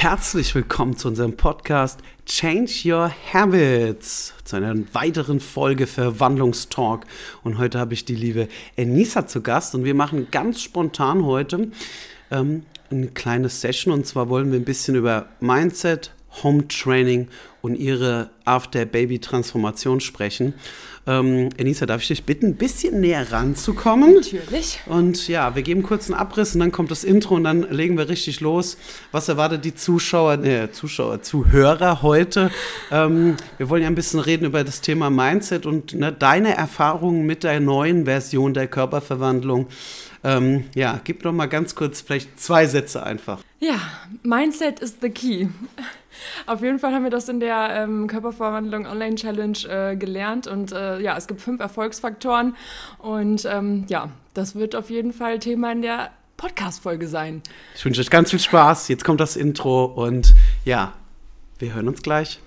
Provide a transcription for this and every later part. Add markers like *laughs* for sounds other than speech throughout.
Herzlich willkommen zu unserem Podcast Change Your Habits, zu einer weiteren Folge Verwandlungstalk. Und heute habe ich die liebe Enisa zu Gast und wir machen ganz spontan heute ähm, eine kleine Session und zwar wollen wir ein bisschen über Mindset, Home Training und ihre After-Baby-Transformation sprechen. Ähm, Enisa, darf ich dich bitten, ein bisschen näher ranzukommen? Natürlich. Und ja, wir geben kurz einen Abriss und dann kommt das Intro und dann legen wir richtig los. Was erwartet die Zuschauer, äh, Zuschauer, Zuhörer heute? Ähm, wir wollen ja ein bisschen reden über das Thema Mindset und ne, deine Erfahrungen mit der neuen Version der Körperverwandlung. Ähm, ja, gib doch mal ganz kurz vielleicht zwei Sätze einfach. Ja, Mindset is the key. Auf jeden Fall haben wir das in der ähm, Körperverwandlung Online Challenge äh, gelernt und äh, ja, es gibt fünf Erfolgsfaktoren und ähm, ja, das wird auf jeden Fall Thema in der Podcast-Folge sein. Ich wünsche euch ganz viel Spaß. Jetzt kommt das Intro und ja, wir hören uns gleich.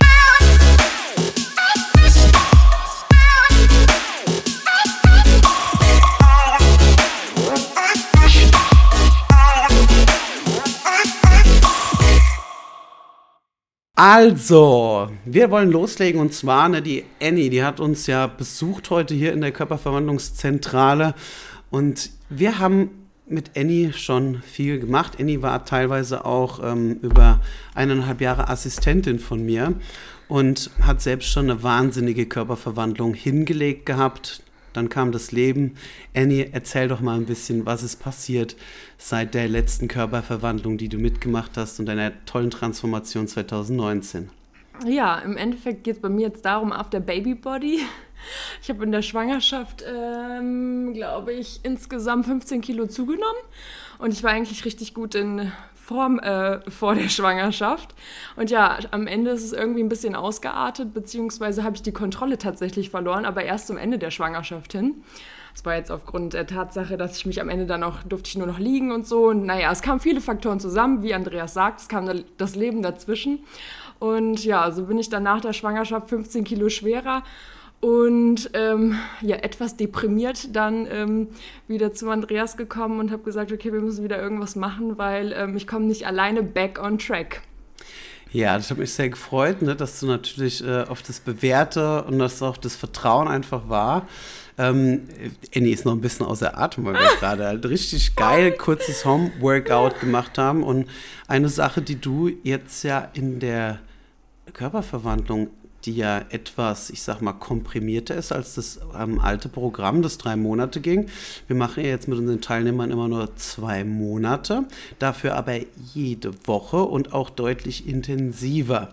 Also, wir wollen loslegen und zwar, ne, die Annie, die hat uns ja besucht heute hier in der Körperverwandlungszentrale und wir haben mit Annie schon viel gemacht. Annie war teilweise auch ähm, über eineinhalb Jahre Assistentin von mir und hat selbst schon eine wahnsinnige Körperverwandlung hingelegt gehabt. Dann kam das Leben. Annie, erzähl doch mal ein bisschen, was ist passiert seit der letzten Körperverwandlung, die du mitgemacht hast und deiner tollen Transformation 2019. Ja, im Endeffekt geht es bei mir jetzt darum, After Baby Body. Ich habe in der Schwangerschaft, ähm, glaube ich, insgesamt 15 Kilo zugenommen. Und ich war eigentlich richtig gut in Form äh, vor der Schwangerschaft. Und ja, am Ende ist es irgendwie ein bisschen ausgeartet, beziehungsweise habe ich die Kontrolle tatsächlich verloren, aber erst zum Ende der Schwangerschaft hin. Das war jetzt aufgrund der Tatsache, dass ich mich am Ende dann auch, durfte ich nur noch liegen und so. Und naja, es kamen viele Faktoren zusammen, wie Andreas sagt, es kam das Leben dazwischen. Und ja, so bin ich dann nach der Schwangerschaft 15 Kilo schwerer und ähm, ja, etwas deprimiert dann ähm, wieder zu Andreas gekommen und habe gesagt, okay, wir müssen wieder irgendwas machen, weil ähm, ich komme nicht alleine back on track. Ja, das hat mich sehr gefreut, ne, dass du natürlich äh, auf das Bewährte und dass auch das Vertrauen einfach war. Ähm, Annie ist noch ein bisschen außer Atem, weil wir *laughs* gerade halt richtig geil kurzes Home-Workout gemacht haben. Und eine Sache, die du jetzt ja in der Körperverwandlung die ja etwas, ich sag mal, komprimierter ist als das ähm, alte Programm, das drei Monate ging. Wir machen ja jetzt mit unseren Teilnehmern immer nur zwei Monate, dafür aber jede Woche und auch deutlich intensiver.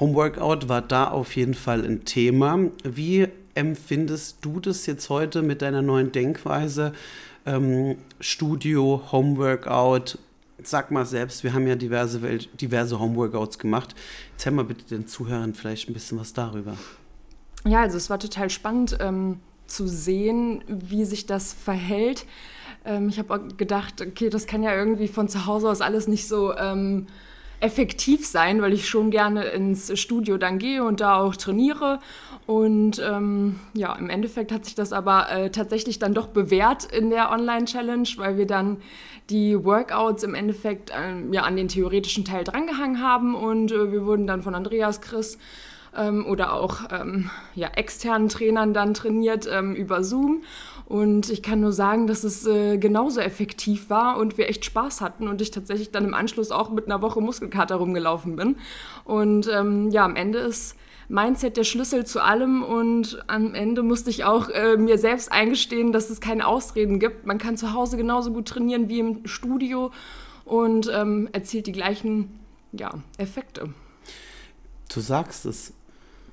Homeworkout war da auf jeden Fall ein Thema. Wie empfindest du das jetzt heute mit deiner neuen Denkweise? Ähm, Studio, Homeworkout, sag mal selbst, wir haben ja diverse, diverse Homeworkouts gemacht. Erzähl mal bitte den Zuhörern vielleicht ein bisschen was darüber. Ja, also es war total spannend ähm, zu sehen, wie sich das verhält. Ähm, ich habe gedacht, okay, das kann ja irgendwie von zu Hause aus alles nicht so ähm, effektiv sein, weil ich schon gerne ins Studio dann gehe und da auch trainiere. Und ähm, ja, im Endeffekt hat sich das aber äh, tatsächlich dann doch bewährt in der Online-Challenge, weil wir dann die Workouts im Endeffekt äh, ja, an den theoretischen Teil drangehangen haben und äh, wir wurden dann von Andreas Chris ähm, oder auch ähm, ja, externen Trainern dann trainiert ähm, über Zoom. Und ich kann nur sagen, dass es äh, genauso effektiv war und wir echt Spaß hatten und ich tatsächlich dann im Anschluss auch mit einer Woche Muskelkater rumgelaufen bin. Und ähm, ja, am Ende ist Mindset der Schlüssel zu allem und am Ende musste ich auch äh, mir selbst eingestehen, dass es keine Ausreden gibt. Man kann zu Hause genauso gut trainieren wie im Studio und ähm, erzielt die gleichen ja, Effekte. Du sagst es,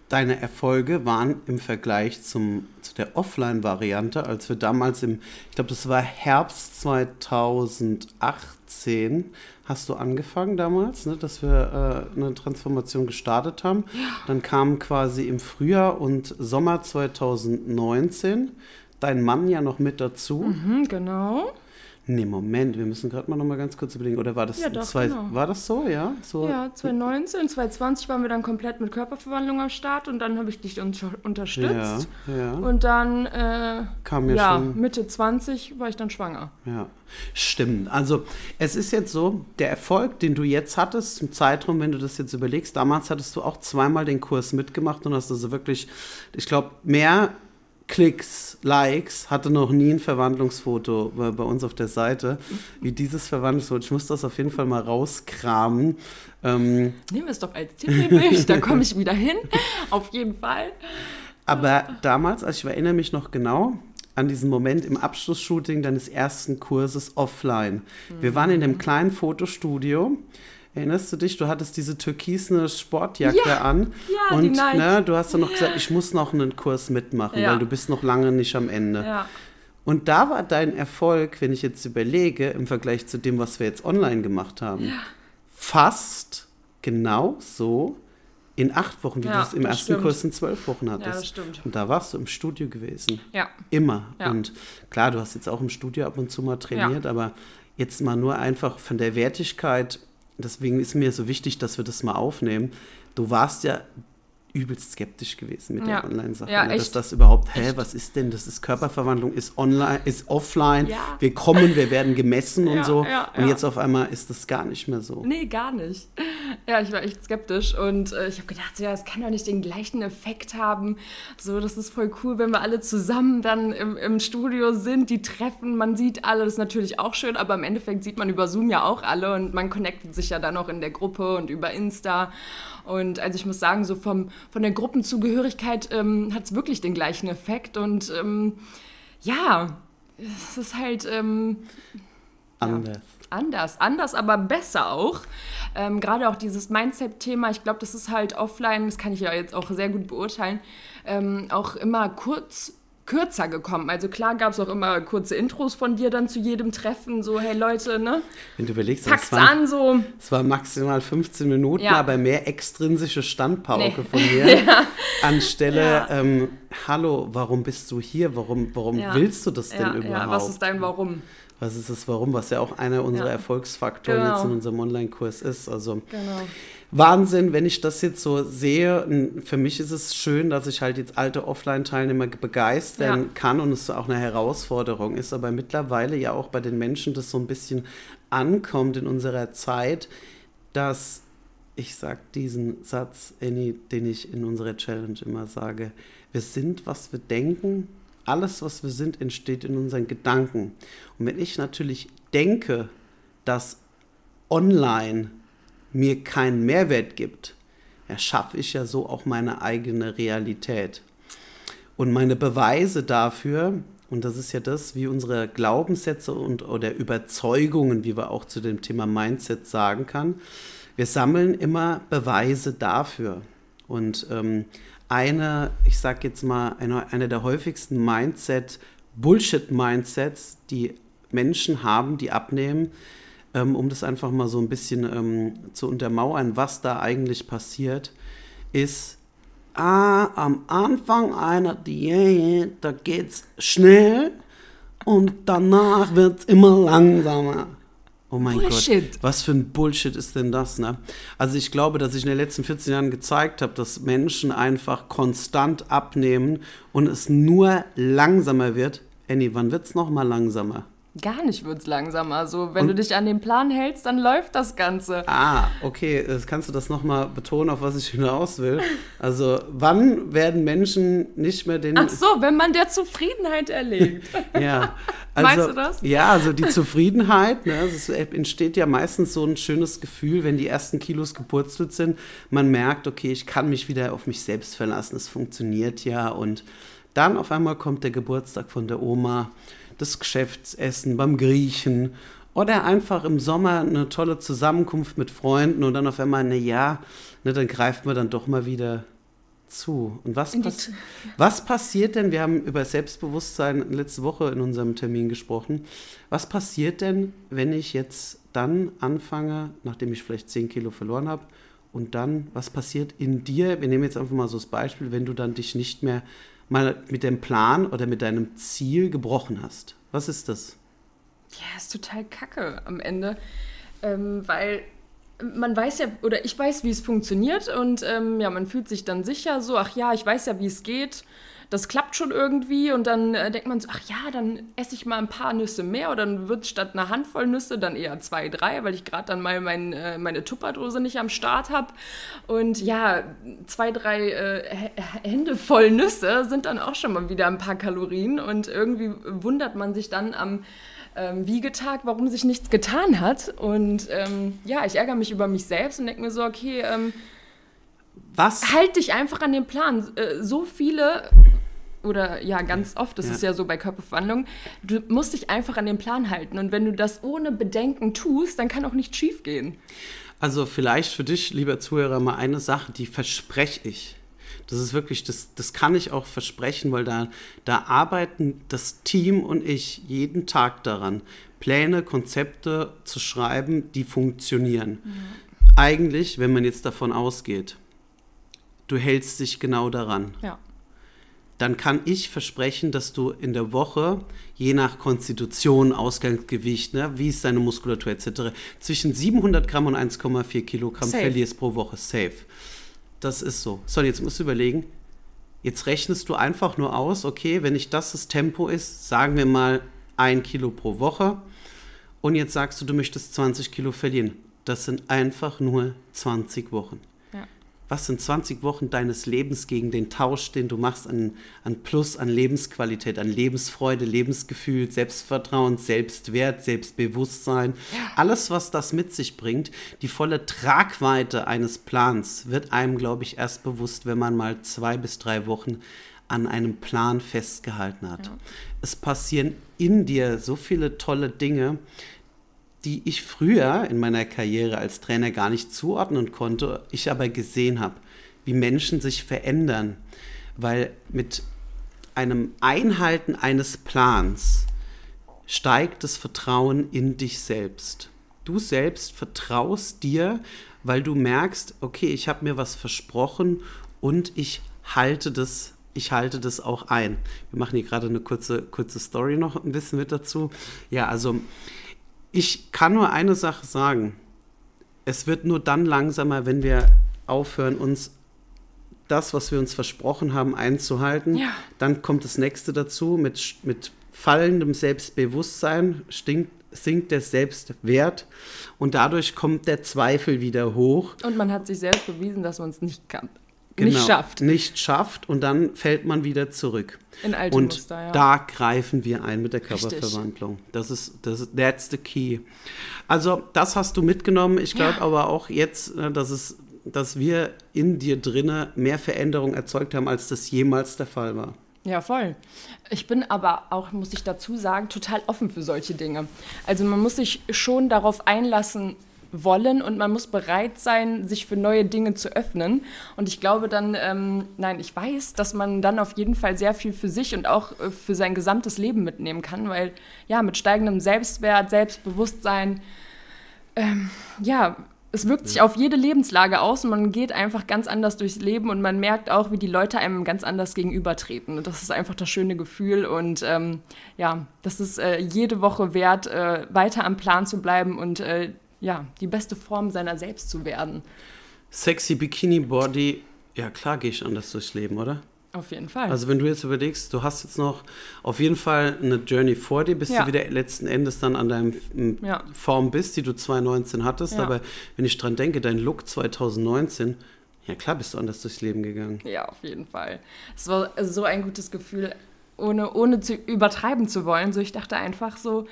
deine Erfolge waren im Vergleich zum, zu der Offline-Variante, als wir damals im, ich glaube, das war Herbst 2018, hast du angefangen damals, ne, dass wir äh, eine Transformation gestartet haben. Dann kam quasi im Frühjahr und Sommer 2019 dein Mann ja noch mit dazu. Mhm, genau. Nee, Moment, wir müssen gerade mal noch mal ganz kurz überlegen. Oder war das Ja, doch, zwei, genau. war das so, ja? So, Ja, 2019, 2020 waren wir dann komplett mit Körperverwandlung am Start und dann habe ich dich unter unterstützt. ja, ja. Und dann, äh, Kam mir ja, schon. Mitte 20 war ich dann schwanger. Ja, stimmt. Also es ist jetzt so, der Erfolg, den du jetzt hattest, im Zeitraum, wenn du das jetzt überlegst, damals hattest du auch zweimal den Kurs mitgemacht und hast also wirklich, ich glaube, mehr Klicks, Likes hatte noch nie ein Verwandlungsfoto bei, bei uns auf der Seite, wie dieses Verwandlungsfoto. Ich muss das auf jeden Fall mal rauskramen. Ähm, Nehmen wir es doch als nämlich, *laughs* da komme ich wieder hin, auf jeden Fall. Aber damals, also ich erinnere mich noch genau an diesen Moment im Abschlussshooting deines ersten Kurses offline. Wir waren in dem kleinen Fotostudio. Erinnerst du dich? Du hattest diese türkisne Sportjacke Ja, an. ja, und ne, du hast dann noch gesagt, ich muss noch einen Kurs mitmachen, Ja. weil du bist noch lange nicht am Ende. Ja, Und da war dein Erfolg, wenn ich jetzt überlege, im Vergleich zu dem, was wir jetzt online gemacht haben, fast genau so in acht Wochen, wie du es im ersten stimmt. Kurs in zwölf Wochen hattest. ja, das stimmt. Und da warst du im Studio gewesen. Ja, Immer. Und klar, du hast jetzt auch im Studio ab und zu mal trainiert, aber jetzt mal nur einfach von der Wertigkeit, deswegen ist mir so wichtig, dass wir das mal aufnehmen. Du warst ja übelst skeptisch gewesen mit Ja. der Online-Sache. Ja, ne? dass echt. das überhaupt, hä, was ist denn? Das ist Körperverwandlung, ist online, ist offline. Ja. Wir kommen, wir werden gemessen und so. und jetzt auf einmal ist das gar nicht mehr so. nee, gar nicht. Ja, ich war echt skeptisch und äh, ich habe gedacht, so, ja, es kann doch nicht den gleichen Effekt haben. So, das ist voll cool, wenn wir alle zusammen dann im, im Studio sind, die treffen, man sieht alle, das ist natürlich auch schön, aber im Endeffekt sieht man über Zoom ja auch alle und man connectet sich ja dann auch in der Gruppe und über Insta. Und also ich muss sagen, so vom, von der Gruppenzugehörigkeit ähm, hat es wirklich den gleichen Effekt und ähm, ja, es ist halt ähm, Anders. anders, anders, aber besser auch. Ähm, Gerade auch dieses Mindset-Thema, ich glaube, das ist halt offline, das kann ich ja jetzt auch sehr gut beurteilen, ähm, auch immer kurz kürzer gekommen. Also klar gab es auch immer kurze Intros von dir dann zu jedem Treffen, so hey Leute, ne? Wenn du überlegst, Pack's es waren, an, so. es waren maximal 15 Minuten, Ja. aber mehr extrinsische Standpauke Nee. von mir. *laughs* Anstelle, Ja. ähm, hallo, warum bist du hier? Warum, warum Ja. willst du das denn Ja, überhaupt? ja, was ist dein Warum? Was ist das Warum? Was ja auch einer unserer Ja. Erfolgsfaktoren Genau. jetzt in unserem Online-Kurs ist. Also Genau. Wahnsinn, wenn ich das jetzt so sehe. Und Für mich ist es schön, dass ich halt jetzt alte Offline-Teilnehmer begeistern Ja. kann und es auch eine Herausforderung ist. Aber mittlerweile ja auch bei den Menschen das so ein bisschen ankommt in unserer Zeit, dass ich sage diesen Satz, Annie, den ich in unserer Challenge immer sage. Wir sind, was wir denken. Alles, was wir sind, entsteht in unseren Gedanken. Und wenn ich natürlich denke, dass online mir keinen Mehrwert gibt, erschaffe ich ja so auch meine eigene Realität. Und meine Beweise dafür, und das ist ja das, wie unsere Glaubenssätze und oder Überzeugungen, wie wir auch zu dem Thema Mindset sagen kann, wir sammeln immer Beweise dafür. Und ähm, eine, ich sag jetzt mal, eine, eine der häufigsten Mindset, Bullshit-Mindsets, die Menschen haben, die abnehmen, ähm, um das einfach mal so ein bisschen ähm, zu untermauern, was da eigentlich passiert, ist, ah, am Anfang einer Diät, da geht's schnell und danach wird's immer langsamer. Oh mein Bullshit. Gott, was für ein Bullshit ist denn das, ne? Also ich glaube, dass ich in den letzten 14 Jahren gezeigt habe, dass Menschen einfach konstant abnehmen und es nur langsamer wird. Annie, wann wird's noch mal langsamer? Gar nicht wird's langsamer. Also, wenn Und- du dich an den Plan hältst, dann läuft das Ganze. Ah, okay, das kannst du das nochmal betonen, auf was ich hinaus will. Also, wann werden Menschen nicht mehr den. Ach so, wenn man der Zufriedenheit erlebt. *laughs* Ja. *laughs* Also, Meinst du das? Ja, also die Zufriedenheit, ne, es entsteht ja meistens so ein schönes Gefühl, wenn die ersten Kilos gepurzelt sind. Man merkt, okay, ich kann mich wieder auf mich selbst verlassen, es funktioniert ja. Und dann auf einmal kommt der Geburtstag von der Oma, das Geschäftsessen beim Griechen oder einfach im Sommer eine tolle Zusammenkunft mit Freunden und dann auf einmal, na ja, ne, dann greift man dann doch mal wieder zu. Und was, pass was passiert denn, wir haben über Selbstbewusstsein letzte Woche in unserem Termin gesprochen, was passiert denn, wenn ich jetzt dann anfange, nachdem ich vielleicht 10 Kilo verloren habe, und dann, was passiert in dir, wir nehmen jetzt einfach mal so das Beispiel, wenn du dann dich nicht mehr mal mit dem Plan oder mit deinem Ziel gebrochen hast. Was ist das? Ja, ist total kacke am Ende, ähm, weil man weiß ja, oder ich weiß, wie es funktioniert und ähm, ja, man fühlt sich dann sicher so, ach ja, ich weiß ja, wie es geht das klappt schon irgendwie und dann äh, denkt man so, ach ja, dann esse ich mal ein paar Nüsse mehr oder dann wird statt einer Handvoll Nüsse dann eher zwei, drei, weil ich gerade dann mal mein, äh, meine Tupperdose nicht am Start habe. Und ja, zwei, drei äh, Hände voll Nüsse sind dann auch schon mal wieder ein paar Kalorien und irgendwie wundert man sich dann am ähm, Wiegetag, warum sich nichts getan hat. Und ähm, ja, ich ärgere mich über mich selbst und denke mir so, okay, ähm, was? Halt dich einfach an den Plan. Äh, so viele oder ja, ganz oft, das ja. ist ja so bei Körperverwandlung, du musst dich einfach an den Plan halten. Und wenn du das ohne Bedenken tust, dann kann auch nichts schief gehen. Also vielleicht für dich, lieber Zuhörer, mal eine Sache, die verspreche ich. Das ist wirklich, das, das kann ich auch versprechen, weil da, da arbeiten das Team und ich jeden Tag daran, Pläne, Konzepte zu schreiben, die funktionieren. Mhm. Eigentlich, wenn man jetzt davon ausgeht, du hältst dich genau daran. Ja dann kann ich versprechen, dass du in der Woche, je nach Konstitution, Ausgangsgewicht, ne, wie ist deine Muskulatur etc., zwischen 700 Gramm und 1,4 Kilogramm safe. verlierst pro Woche. Safe. Das ist so. So, jetzt musst du überlegen, jetzt rechnest du einfach nur aus, okay, wenn ich das das Tempo ist, sagen wir mal ein Kilo pro Woche und jetzt sagst du, du möchtest 20 Kilo verlieren. Das sind einfach nur 20 Wochen was sind 20 Wochen deines Lebens gegen den Tausch, den du machst an, an Plus, an Lebensqualität, an Lebensfreude, Lebensgefühl, Selbstvertrauen, Selbstwert, Selbstbewusstsein. Alles, was das mit sich bringt, die volle Tragweite eines Plans wird einem, glaube ich, erst bewusst, wenn man mal zwei bis drei Wochen an einem Plan festgehalten hat. Ja. Es passieren in dir so viele tolle Dinge, die ich früher in meiner Karriere als Trainer gar nicht zuordnen konnte, ich aber gesehen habe, wie Menschen sich verändern, weil mit einem Einhalten eines Plans steigt das Vertrauen in dich selbst. Du selbst vertraust dir, weil du merkst, okay, ich habe mir was versprochen und ich halte das ich halte das auch ein. Wir machen hier gerade eine kurze, kurze Story noch ein bisschen mit dazu. Ja, also ich kann nur eine Sache sagen. Es wird nur dann langsamer, wenn wir aufhören, uns das, was wir uns versprochen haben, einzuhalten. Ja. Dann kommt das nächste dazu. Mit, mit fallendem Selbstbewusstsein stinkt, sinkt der Selbstwert und dadurch kommt der Zweifel wieder hoch. Und man hat sich selbst bewiesen, dass man es nicht kann genau, nicht schafft. Nicht schafft und dann fällt man wieder zurück. In alte und Muster, ja. da greifen wir ein mit der Körperverwandlung. Richtig. Das ist, das ist, that's the key. Also das hast du mitgenommen. Ich glaube ja. aber auch jetzt, äh, dass es dass wir in dir drinne mehr Veränderung erzeugt haben, als das jemals der Fall war. Ja, voll. Ich bin aber auch, muss ich dazu sagen, total offen für solche Dinge. Also man muss sich schon darauf einlassen, wollen und man muss bereit sein, sich für neue Dinge zu öffnen. Und ich glaube dann, ähm, nein, ich weiß, dass man dann auf jeden Fall sehr viel für sich und auch äh, für sein gesamtes Leben mitnehmen kann, weil ja, mit steigendem Selbstwert, Selbstbewusstsein, ähm, ja, es wirkt sich auf jede Lebenslage aus und man geht einfach ganz anders durchs Leben und man merkt auch, wie die Leute einem ganz anders gegenübertreten. Und das ist einfach das schöne Gefühl und ähm, ja, das ist äh, jede Woche wert, äh, weiter am Plan zu bleiben und äh, ja, die beste Form seiner selbst zu werden. Sexy Bikini Body, ja klar gehe ich anders durchs Leben, oder? Auf jeden Fall. Also wenn du jetzt überlegst, du hast jetzt noch auf jeden Fall eine Journey vor dir, bis ja. du wieder letzten Endes dann an deinem ja. Form bist, die du 2019 hattest. Ja. Aber wenn ich dran denke, dein Look 2019, ja klar bist du anders durchs Leben gegangen. Ja, auf jeden Fall. Es war so ein gutes Gefühl, ohne, ohne zu übertreiben zu wollen. So, ich dachte einfach so,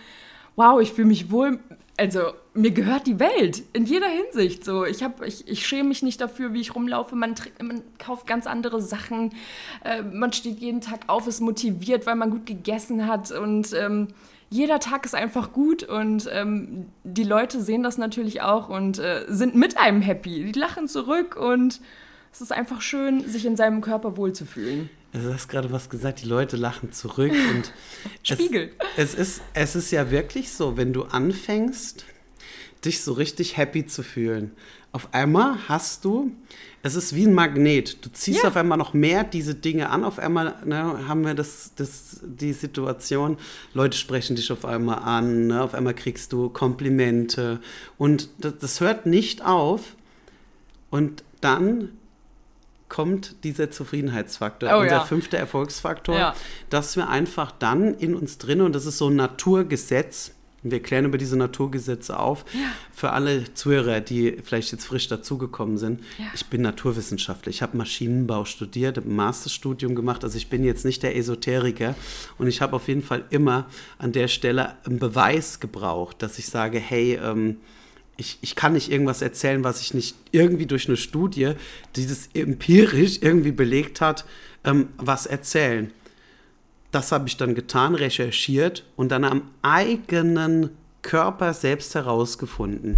wow, ich fühle mich wohl also mir gehört die Welt in jeder Hinsicht. So, ich habe, ich, ich schäme mich nicht dafür, wie ich rumlaufe. Man, man kauft ganz andere Sachen. Äh, man steht jeden Tag auf, ist motiviert, weil man gut gegessen hat und ähm, jeder Tag ist einfach gut und ähm, die Leute sehen das natürlich auch und äh, sind mit einem happy. Die lachen zurück und es ist einfach schön, sich in seinem Körper wohlzufühlen. Also du hast gerade was gesagt, die Leute lachen zurück und *laughs* Spiegel. Es, es, ist, es ist ja wirklich so, wenn du anfängst, dich so richtig happy zu fühlen, auf einmal hast du, es ist wie ein Magnet. Du ziehst Ja. auf einmal noch mehr diese Dinge an. Auf einmal ne, haben wir das, das, die Situation, Leute sprechen dich auf einmal an, ne? auf einmal kriegst du Komplimente. Und das, das hört nicht auf. Und dann kommt dieser Zufriedenheitsfaktor, Oh unser ja. fünfter Erfolgsfaktor, Ja. dass wir einfach dann in uns drin, und das ist so ein Naturgesetz, wir klären über diese Naturgesetze auf, für alle Zuhörer, die vielleicht jetzt frisch dazugekommen sind. Ja. Ich bin Naturwissenschaftler, ich habe Maschinenbau studiert, ein Masterstudium gemacht, also ich bin jetzt nicht der Esoteriker und ich habe auf jeden Fall immer an der Stelle einen Beweis gebraucht, dass ich sage, hey, ähm, ich, ich kann nicht irgendwas erzählen, was ich nicht irgendwie durch eine Studie, die das empirisch irgendwie belegt hat, ähm, was erzählen. Das habe ich dann getan, recherchiert und dann am eigenen Körper selbst herausgefunden.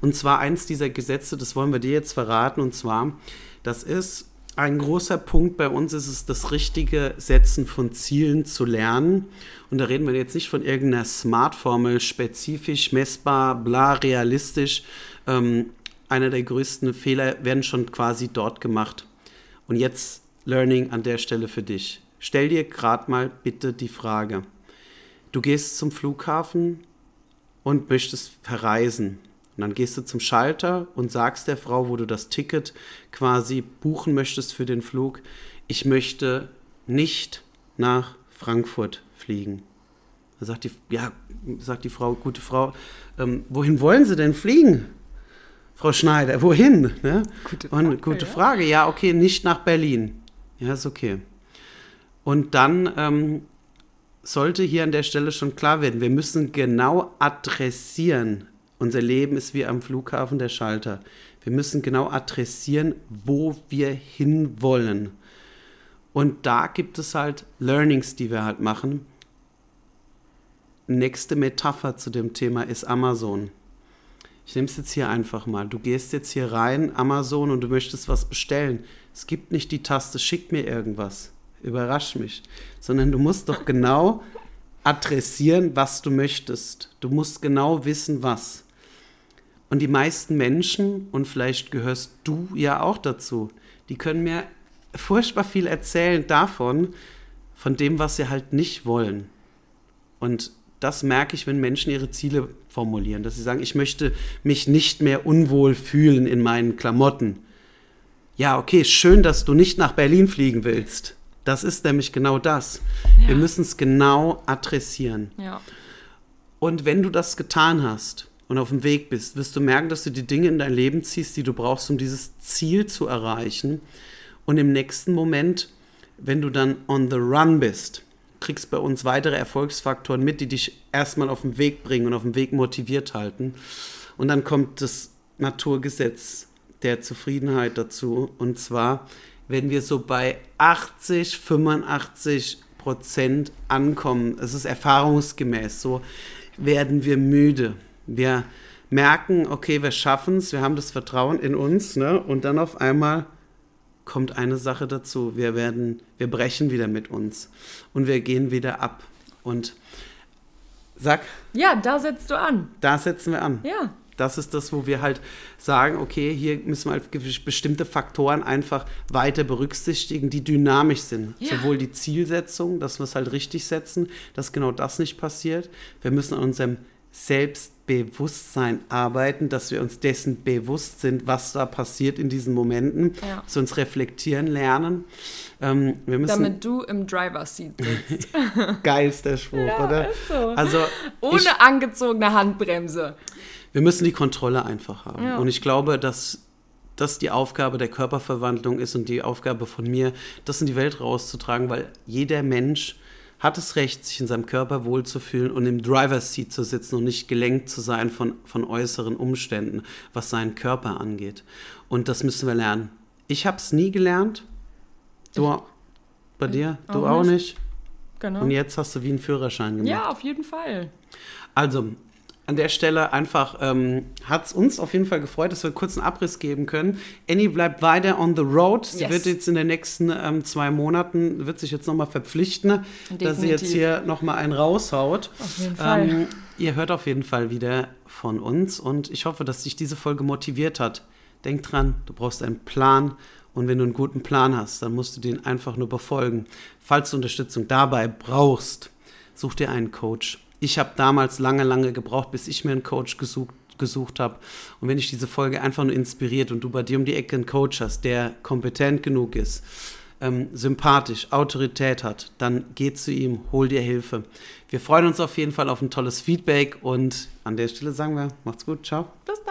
Und zwar eins dieser Gesetze, das wollen wir dir jetzt verraten, und zwar, das ist ein großer Punkt bei uns, ist es das richtige Setzen von Zielen zu lernen. Und da reden wir jetzt nicht von irgendeiner Smart-Formel, spezifisch, messbar, bla, realistisch. Ähm, einer der größten Fehler werden schon quasi dort gemacht. Und jetzt Learning an der Stelle für dich. Stell dir gerade mal bitte die Frage. Du gehst zum Flughafen und möchtest verreisen. Und dann gehst du zum Schalter und sagst der Frau, wo du das Ticket quasi buchen möchtest für den Flug, ich möchte nicht nach Frankfurt fliegen. Da sagt die, ja, sagt die Frau, gute Frau, ähm, wohin wollen Sie denn fliegen? Frau Schneider, wohin? Ne? Gute Und Frage, gute ja. Frage, ja, okay, nicht nach Berlin. Ja, ist okay. Und dann ähm, sollte hier an der Stelle schon klar werden, wir müssen genau adressieren. Unser Leben ist wie am Flughafen der Schalter. Wir müssen genau adressieren, wo wir hinwollen. Und da gibt es halt Learnings, die wir halt machen. Nächste Metapher zu dem Thema ist Amazon. Ich nehme es jetzt hier einfach mal. Du gehst jetzt hier rein, Amazon, und du möchtest was bestellen. Es gibt nicht die Taste, schick mir irgendwas. Überrasch mich. Sondern du musst doch genau *laughs* adressieren, was du möchtest. Du musst genau wissen, was. Und die meisten Menschen, und vielleicht gehörst du ja auch dazu, die können mir furchtbar viel erzählen davon, von dem, was sie halt nicht wollen. Und das merke ich, wenn Menschen ihre Ziele formulieren, dass sie sagen, ich möchte mich nicht mehr unwohl fühlen in meinen Klamotten. Ja, okay, schön, dass du nicht nach Berlin fliegen willst. Das ist nämlich genau das. Ja. Wir müssen es genau adressieren. Ja. Und wenn du das getan hast und auf dem Weg bist, wirst du merken, dass du die Dinge in dein Leben ziehst, die du brauchst, um dieses Ziel zu erreichen. Und im nächsten Moment, wenn du dann on the run bist, kriegst bei uns weitere Erfolgsfaktoren mit, die dich erstmal auf den Weg bringen und auf dem Weg motiviert halten. Und dann kommt das Naturgesetz der Zufriedenheit dazu. Und zwar, wenn wir so bei 80, 85 Prozent ankommen, es ist erfahrungsgemäß so, werden wir müde. Wir merken, okay, wir schaffen es, wir haben das Vertrauen in uns, ne? Und dann auf einmal kommt eine Sache dazu. Wir werden, wir brechen wieder mit uns und wir gehen wieder ab. Und sag, Ja, da setzt du an. da setzen wir an. Ja. Das ist das, wo wir halt sagen, okay, hier müssen wir halt bestimmte Faktoren einfach weiter berücksichtigen, die dynamisch sind. Ja. Sowohl die Zielsetzung, dass wir es halt richtig setzen, dass genau das nicht passiert. Wir müssen an unserem Selbstbewusstsein arbeiten, dass wir uns dessen bewusst sind, was da passiert in diesen Momenten, Ja. dass wir uns reflektieren lernen. Ähm, wir müssen, Damit du im Driver Seat sitzt. *laughs* geilster Spruch, oder? ist so. Also Ohne ich, angezogene Handbremse. Wir müssen die Kontrolle einfach haben. Ja. Und ich glaube, dass das die Aufgabe der Körperverwandlung ist und die Aufgabe von mir, das in die Welt rauszutragen, weil jeder Mensch hat das Recht, sich in seinem Körper wohlzufühlen und im Driver's Seat zu sitzen und nicht gelenkt zu sein von, von äußeren Umständen, was seinen Körper angeht. Und das müssen wir lernen. Ich habe es nie gelernt. Du bei dir? Du auch auch nicht. nicht. Genau. Und jetzt hast du wie einen Führerschein gemacht. Ja, auf jeden Fall. Also, an der Stelle einfach ähm, hat es uns auf jeden Fall gefreut, dass wir kurz einen Abriss geben können. Annie bleibt weiter on the road. Sie Yes. wird jetzt in den nächsten ähm, zwei Monaten, wird sich jetzt nochmal verpflichten, dass sie jetzt Definitiv. hier nochmal einen raushaut. Auf jeden Fall. Ähm, ihr hört auf jeden Fall wieder von uns und ich hoffe, dass dich diese Folge motiviert hat, denk dran, du brauchst einen Plan. Und wenn du einen guten Plan hast, dann musst du den einfach nur befolgen. Falls du Unterstützung dabei brauchst, such dir einen Coach. Ich habe damals lange, lange gebraucht, bis ich mir einen Coach gesucht, gesucht habe. Und wenn dich diese Folge einfach nur inspiriert und du bei dir um die Ecke einen Coach hast, der kompetent genug ist, ähm, sympathisch, Autorität hat, dann geh zu ihm, hol dir Hilfe. Wir freuen uns auf jeden Fall auf ein tolles Feedback und an der Stelle sagen wir, macht's gut, ciao. Bis